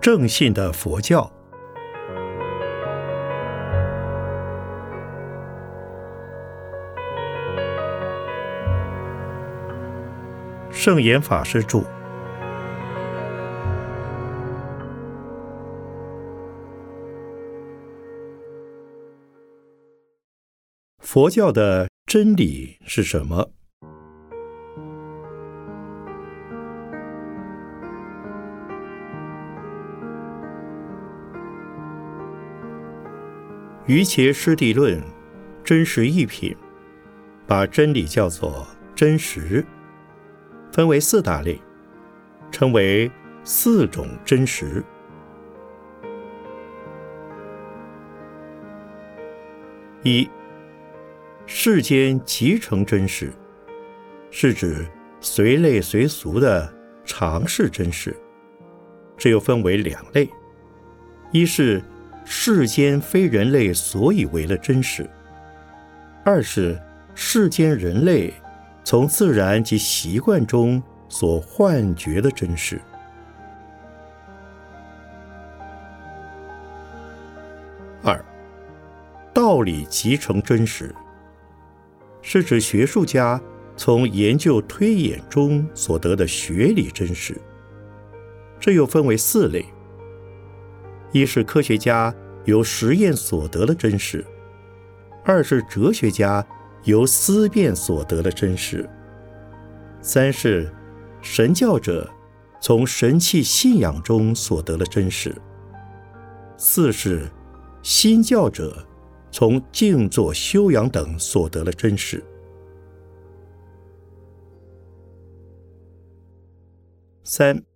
正信的佛教。圣严法师著。佛教的真理是什么？瑜伽师地论真实一品，把真理叫做真实，分为四大类，称为四种真实。一世间即成真实，是指随类随俗的常识真实。这又分为两类，一是。世间非人类所以为了真实；二是世间人类从自然及习惯中所幻觉的真实。二，道理即成真实，是指学术家从研究推演中所得的学理真实。这又分为四类。一是科学家由实验所得的真实，二是哲学家由思辨所得的真实，三是神教者从神器信仰中所得的真实，四是新教者从静坐修养等所得的真实。三。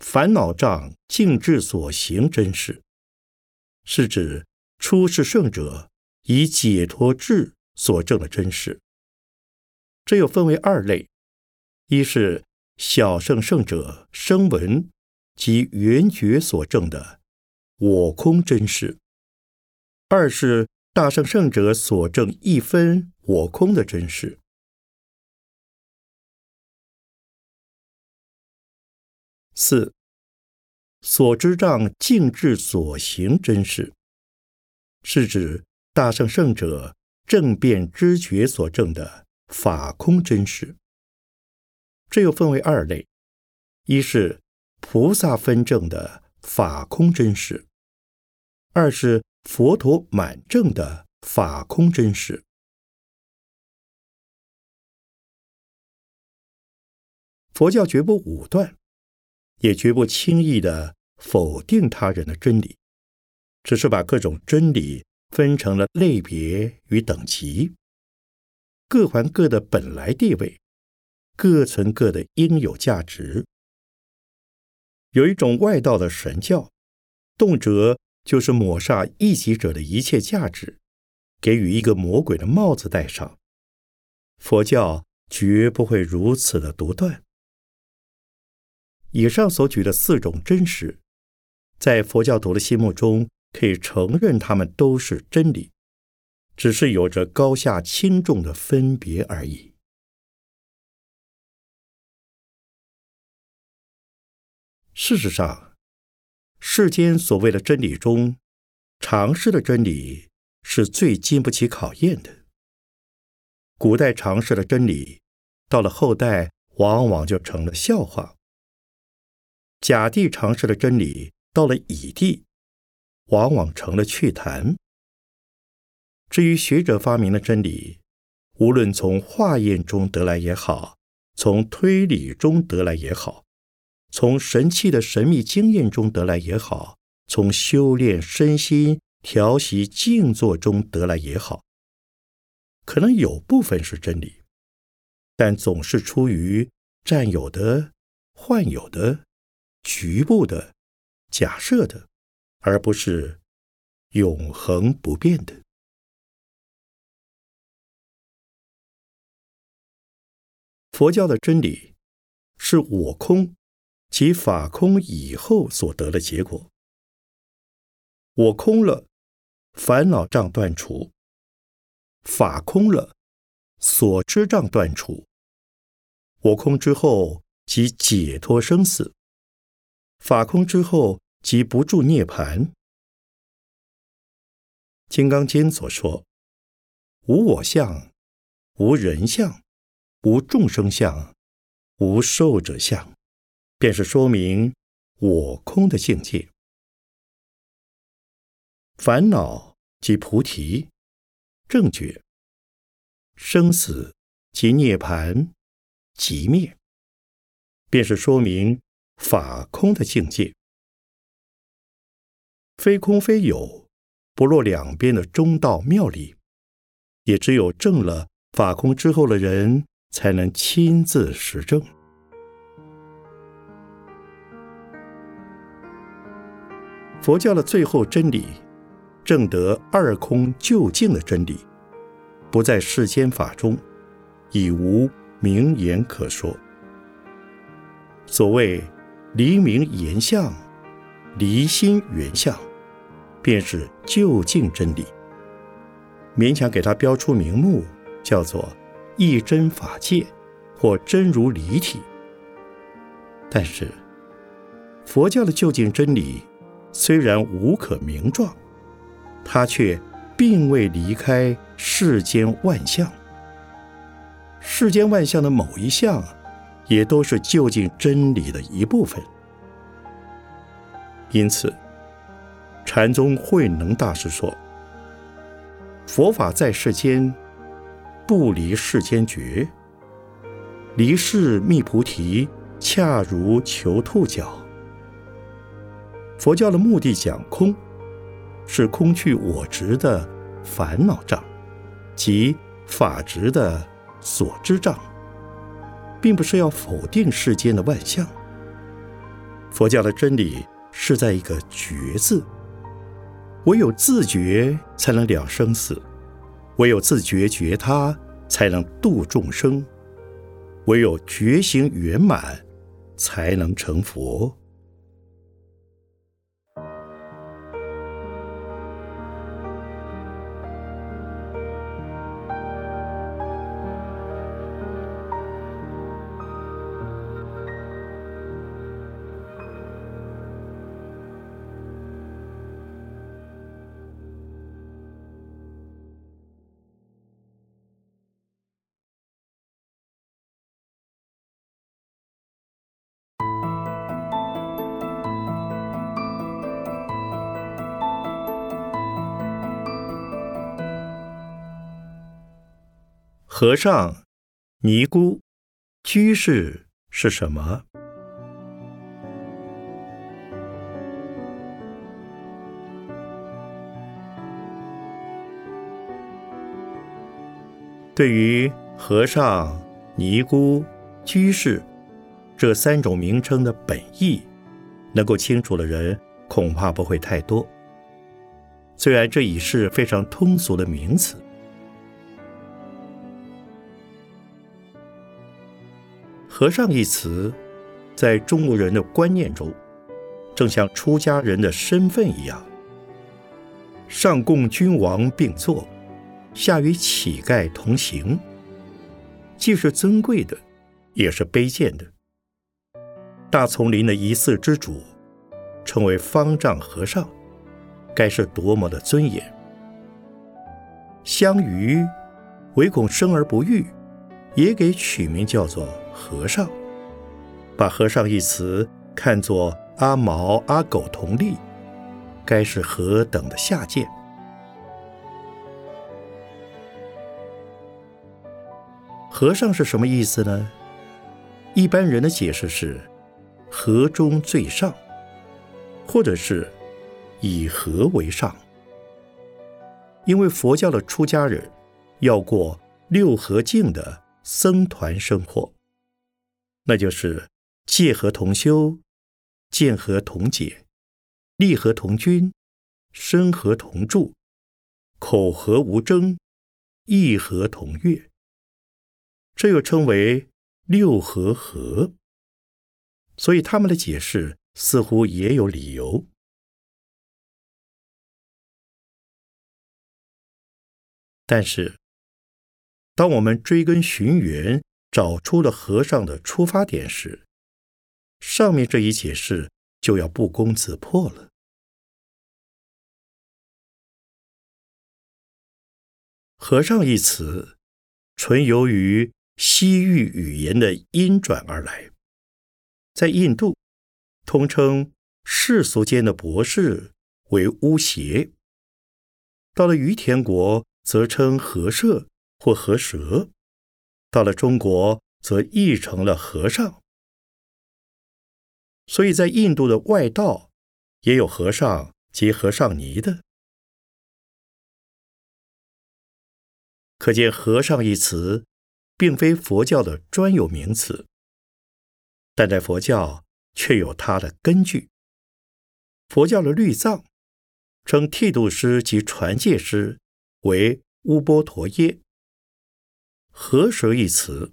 烦恼障净智所行真实，是指出世圣者以解脱智所证的真实。这又分为二类：一是小圣圣者声闻及缘觉所证的我空真实；二是大圣圣者所证一分我空的真实。四所知障静智所行真实，是指大圣圣者正辨知觉所证的法空真实。这又分为二类：一是菩萨分证的法空真实；二是佛陀满证的法空真实。佛教绝不武断。也绝不轻易的否定他人的真理，只是把各种真理分成了类别与等级，各还各的本来地位，各存各的应有价值。有一种外道的神教，动辄就是抹煞异己者的一切价值，给予一个魔鬼的帽子戴上。佛教绝不会如此的独断。以上所举的四种真实，在佛教徒的心目中，可以承认它们都是真理，只是有着高下轻重的分别而已。事实上，世间所谓的真理中，常识的真理是最经不起考验的。古代常识的真理，到了后代，往往就成了笑话。甲地尝试的真理，到了乙地，往往成了趣谈。至于学者发明的真理，无论从化验中得来也好，从推理中得来也好，从神器的神秘经验中得来也好，从修炼身心、调息静坐中得来也好，可能有部分是真理，但总是出于占有的、患有的。局部的、假设的，而不是永恒不变的。佛教的真理是我空及法空以后所得的结果。我空了，烦恼障断除；法空了，所知障断除。我空之后即解脱生死。法空之后，即不住涅盘。《金刚经》所说：“无我相，无人相，无众生相，无寿者相”，便是说明我空的境界。烦恼即菩提，正觉；生死即涅盘，即灭，便是说明法空的境界。非空非有，不落两边的中道妙理，也只有证了法空之后的人，才能亲自实证。佛教的最后真理，证得二空究竟的真理，不在世间法中，已无名言可说。所谓离名言相，离心缘相。便是究竟真理，勉强给它标出名目，叫做一真法界或真如离体。但是，佛教的究竟真理虽然无可名状，它却并未离开世间万象。世间万象的某一项，也都是究竟真理的一部分。因此。禅宗慧能大师说：“佛法在世间，不离世间觉。离世觅菩提，恰如求兔角。佛教的目的讲空，是空去我执的烦恼障，即法执的所知障，并不是要否定世间的万象。佛教的真理是在一个觉字。”唯有自觉，才能了生死；唯有自觉觉他，才能度众生；唯有觉醒圆满，才能成佛。和尚、尼姑、居士是什么？对于和尚、尼姑、居士这三种名称的本意，能够清楚的人恐怕不会太多。虽然这已是非常通俗的名词。和尚一词，在中国人的观念中，正像出家人的身份一样，上供君王并坐，下与乞丐同行，既是尊贵的，也是卑贱的。大丛林的一寺之主，称为方丈和尚，该是多么的尊严！相鱼唯恐生而不育，也给取名叫做。和尚，把和尚一词看作阿毛阿狗同利，该是何等的下贱！和尚是什么意思呢？一般人的解释是和中最上，或者是以和为上，因为佛教的出家人要过六合境的僧团生活。那就是戒和同修，见和同解，利和同均，身和同住，口和无争，意和同悦。这又称为六合合。所以他们的解释似乎也有理由。但是，当我们追根寻源，找出了和尚的出发点时，上面这一解释就要不攻自破了。和尚一词，纯由于西域语言的音转而来。在印度，通称世俗间的博士为巫邪；到了于田国，则称和社或和蛇；到了中国，则译成了和尚。所以在印度的外道，也有和尚及和尚尼的。可见“和尚”一词，并非佛教的专有名词，但在佛教却有它的根据。佛教的律藏称剃度师及传戒师为乌波陀耶，“和蛇”一词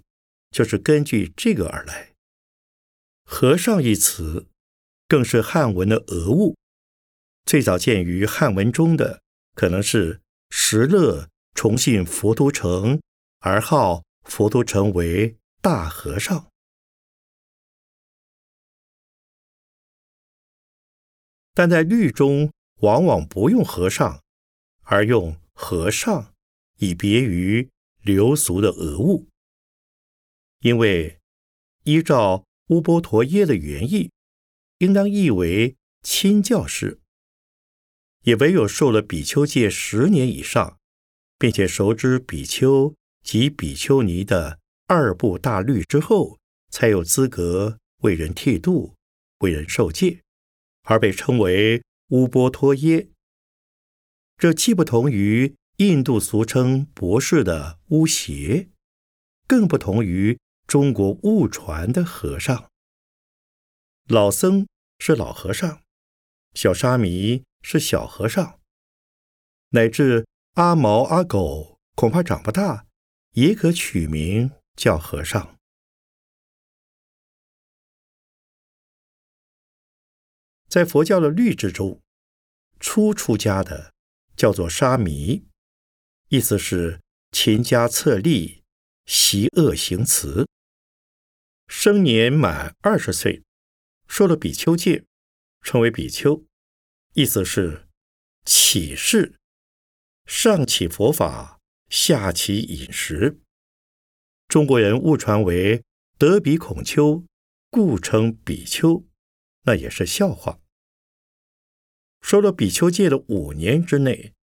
就是根据这个而来。“和尚”一词更是汉文的讹误，最早见于汉文中的可能是石勒。崇信佛都城，而号佛都城为大和尚。但在律中，往往不用和尚，而用和尚，以别于流俗的讹误。因为依照乌波陀耶的原意，应当译为亲教士，也唯有受了比丘戒十年以上。并且熟知比丘及比丘尼的二部大律之后，才有资格为人剃度、为人受戒，而被称为乌波陀耶。这既不同于印度俗称博士的巫邪，更不同于中国误传的和尚。老僧是老和尚，小沙弥是小和尚，乃至。阿毛阿狗恐怕长不大，也可取名叫和尚。在佛教的律制中，初出家的叫做沙弥，意思是勤加策立，习恶行慈。生年满二十岁，受了比丘戒，称为比丘，意思是起誓。上起佛法，下起饮食。中国人误传为得比孔丘，故称比丘，那也是笑话。受了比丘戒的五年之内，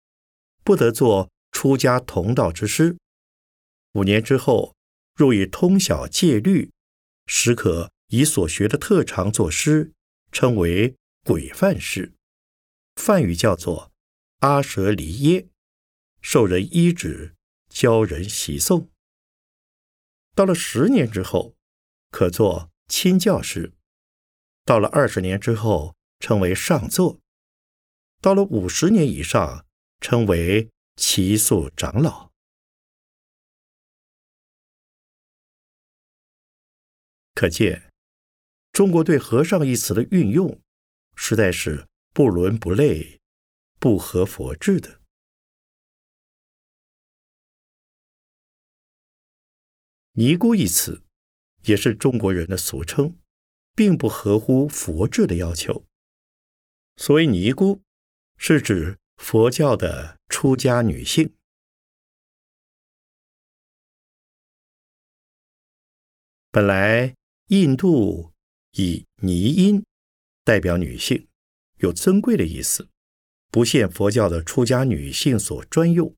不得做出家同道之师；五年之后，若已通晓戒律，时可以所学的特长作诗，称为鬼范师。梵语叫做阿舍离耶。受人依止，教人习诵。到了十年之后，可做亲教师；到了二十年之后，称为上座；到了五十年以上，称为齐宿长老。可见，中国对“和尚”一词的运用，实在是不伦不类、不合佛制的。尼姑一词，也是中国人的俗称，并不合乎佛制的要求。所谓尼姑，是指佛教的出家女性。本来印度以尼音代表女性，有尊贵的意思，不限佛教的出家女性所专用。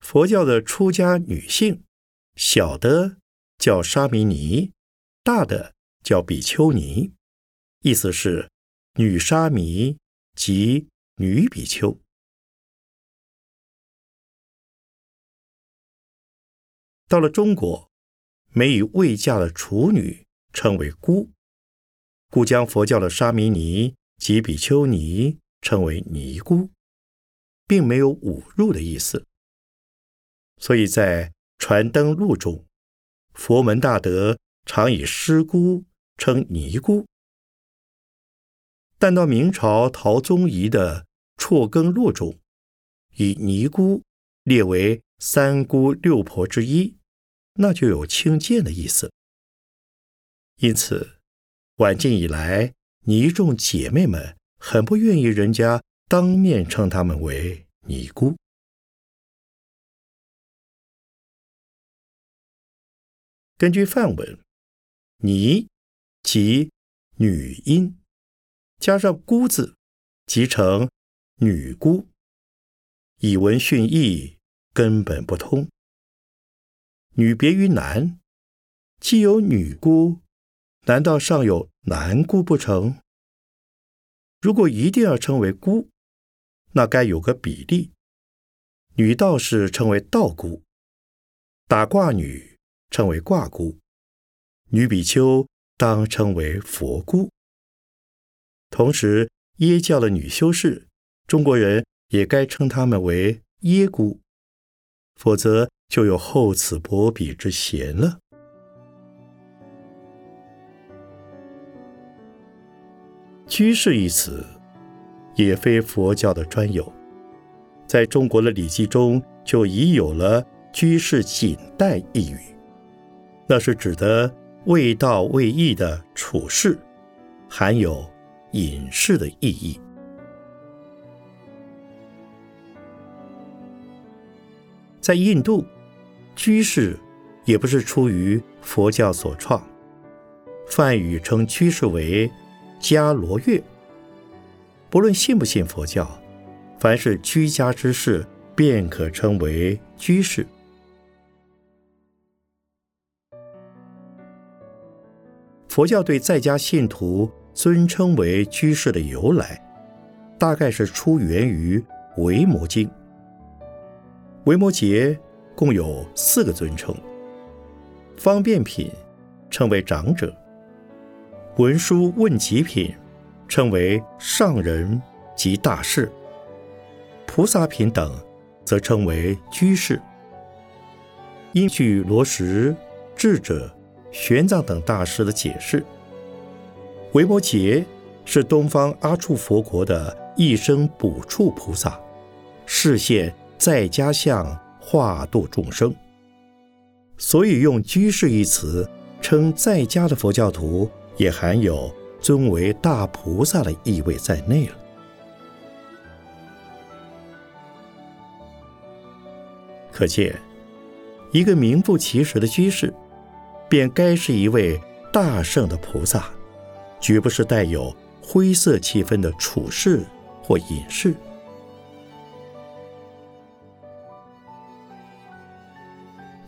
佛教的出家女性。小的叫沙弥尼，大的叫比丘尼，意思是女沙弥及女比丘。到了中国，没与未嫁的处女称为姑，故将佛教的沙弥尼及比丘尼称为尼姑，并没有侮辱的意思。所以在传灯录中，佛门大德常以师姑称尼姑，但到明朝陶宗仪的辍耕录中，以尼姑列为三姑六婆之一，那就有轻贱的意思。因此，晚近以来尼众姐妹们很不愿意人家当面称她们为尼姑。根据范文，尼即女音，加上姑字，即成女姑。以文训义，根本不通。女别于男，既有女姑，难道尚有男姑不成？如果一定要称为姑，那该有个比例。女道士称为道姑，打卦女称为卦姑，女比丘当称为佛姑。同时，耶教的女修士，中国人也该称她们为耶姑，否则就有厚此薄彼之嫌了。居士一词，也非佛教的专有，在中国的礼记中就已有了“居士锦带”一语，那是指的未道未义的处事，含有隐士的意义。在印度，居士也不是出于佛教所创，梵语称居士为。迦罗月，不论信不信佛教，凡是居家之事，便可称为居士。佛教对在家信徒尊称为居士的由来，大概是出源于《维摩经》。维摩诘共有四个尊称：方便品称为长者。文殊问极品，称为上人及大士；菩萨品等，则称为居士。因据罗什、智者、玄奘等大师的解释，维摩诘是东方阿处佛国的一生补处菩萨，示现在家相化度众生，所以用居士一词称在家的佛教徒。也含有尊为大菩萨的意味在内了。可见，一个名副其实的居士，便该是一位大圣的菩萨，绝不是带有灰色气氛的处事或隐士。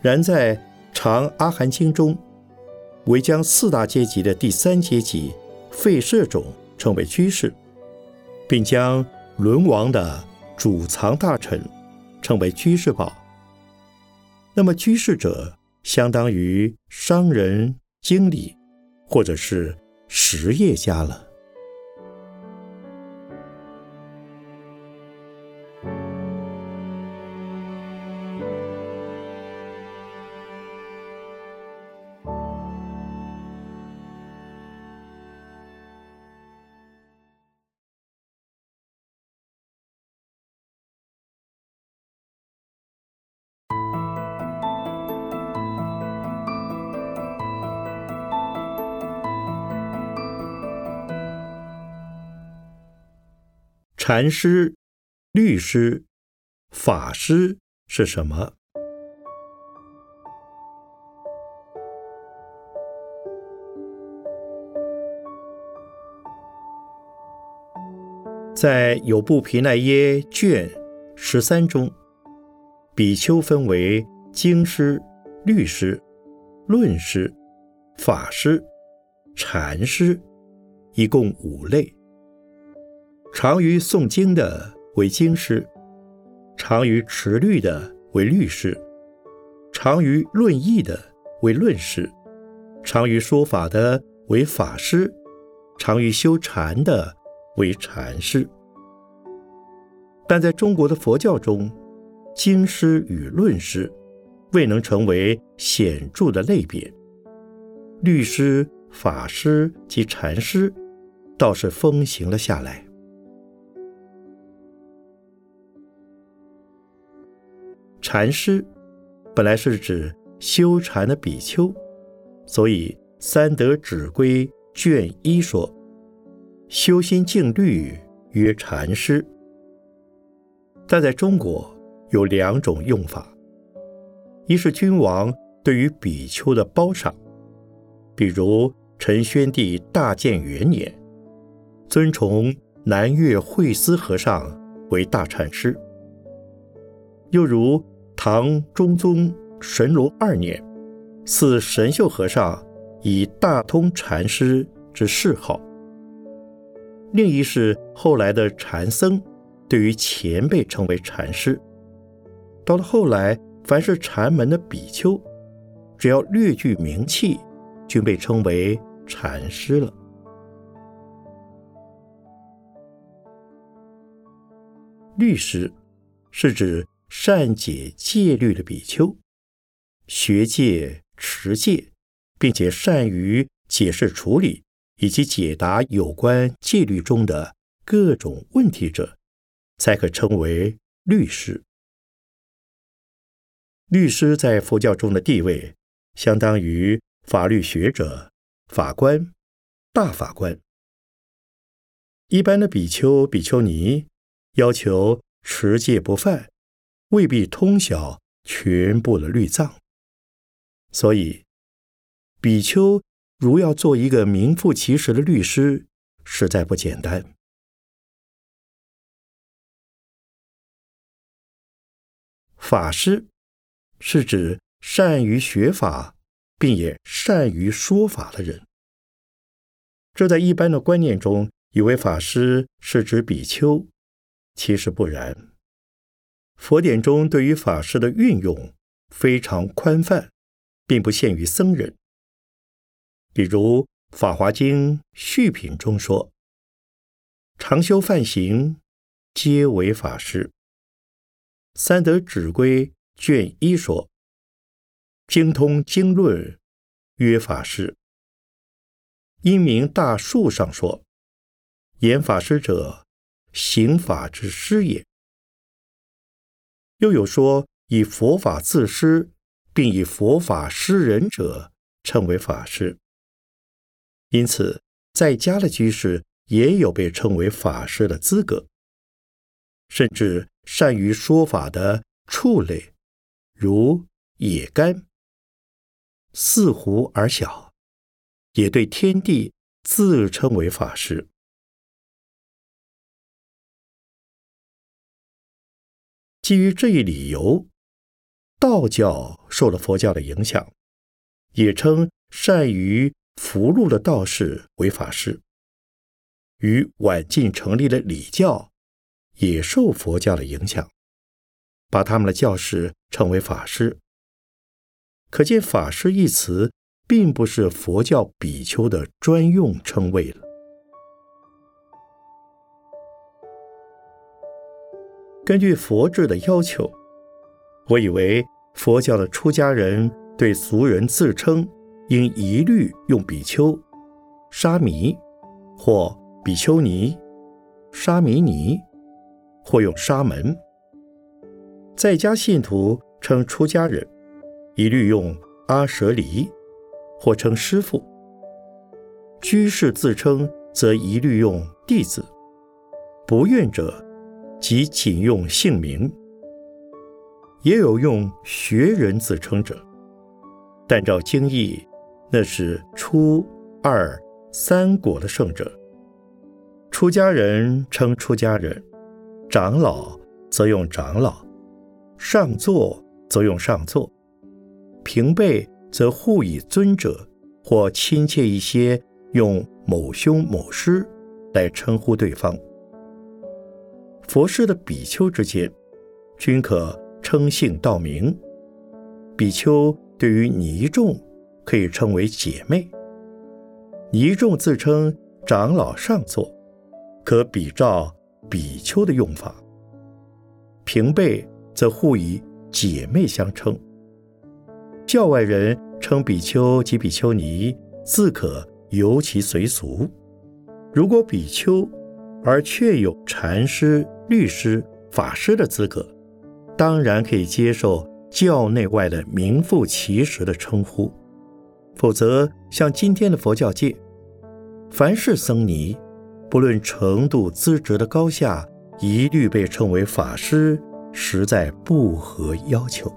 然在《长阿含经》中。为将四大阶级的第三阶级废舍种称为居士，并将轮王的主藏大臣称为居士宝。那么居士者，相当于商人、经理，或者是实业家了。禅师、律师、法师是什么？在有部皮奈耶卷十三中，比丘分为经师、律师、论师、法师、禅师，一共五类。常于诵经的为经师，常于持律的为律师，常于论义的为论师，常于说法的为法师，常于修禅的为禅师。但在中国的佛教中，经师与论师未能成为显著的类别，律师、法师及禅师倒是风行了下来。禅师本来是指修禅的比丘，所以《三德指归》卷一说：“修心静虑曰禅师。但在中国有两种用法：一是君王对于比丘的褒赏，比如陈宣帝大建元年，尊崇南岳慧思和尚为大禅师；又如唐中宗神龙二年，赐神秀和尚以大通禅师之谥号。另一是后来的禅僧。对于前辈称为禅师，到了后来，凡是禅门的比丘，只要略具名气，均被称为禅师了。律师是指善解戒律的比丘，学戒持戒，并且善于解释处理以及解答有关戒律中的各种问题者。才可称为律师。律师在佛教中的地位，相当于法律学者、法官、大法官。一般的比丘、比丘尼要求持戒不犯，未必通晓全部的律藏，所以比丘如要做一个名副其实的律师，实在不简单。法师是指善于学法，并也善于说法的人。这在一般的观念中，以为法师是指比丘，其实不然。佛典中对于法师的运用非常宽泛，并不限于僧人。比如《法华经·续品》中说：“常修梵行，皆为法师。”三德指归卷一说：“精通经论，曰法师。”因明大树上说：“言法师者，行法之师也。”又有说以佛法自师，并以佛法施人者，称为法师。因此，在家的居士也有被称为法师的资格，甚至。善于说法的畜类，如野干，似乎而小，也对天地自称为法师。基于这一理由，道教受了佛教的影响，也称善于符箓的道士为法师。与晚晋成立的礼教。也受佛教的影响，把他们的教士称为法师。可见“法师”一词并不是佛教比丘的专用称谓了。根据佛制的要求，我以为佛教的出家人对俗人自称，应一律用比丘、沙弥或比丘尼、沙弥尼。或用沙门，在家信徒称出家人，一律用阿舍离，或称师父；居士自称则一律用弟子；不愿者，即仅用姓名。也有用学人自称者，但照经义，那是初、二、三果的圣者。出家人称出家人。长老则用长老，上座则用上座，平辈则互以尊者或亲切一些，用某兄某师来称呼对方。佛师的比丘之间，均可称姓道名。比丘对于尼众可以称为姐妹。尼众自称长老上座，可比照。比丘的用法，平辈则互以姐妹相称。教外人称比丘及比丘尼，自可由其随俗。如果比丘而确有禅师、律师、法师的资格，当然可以接受教内外的名副其实的称呼。否则，像今天的佛教界，凡是僧尼。不论程度资质的高下，一律被称为法师，实在不合要求。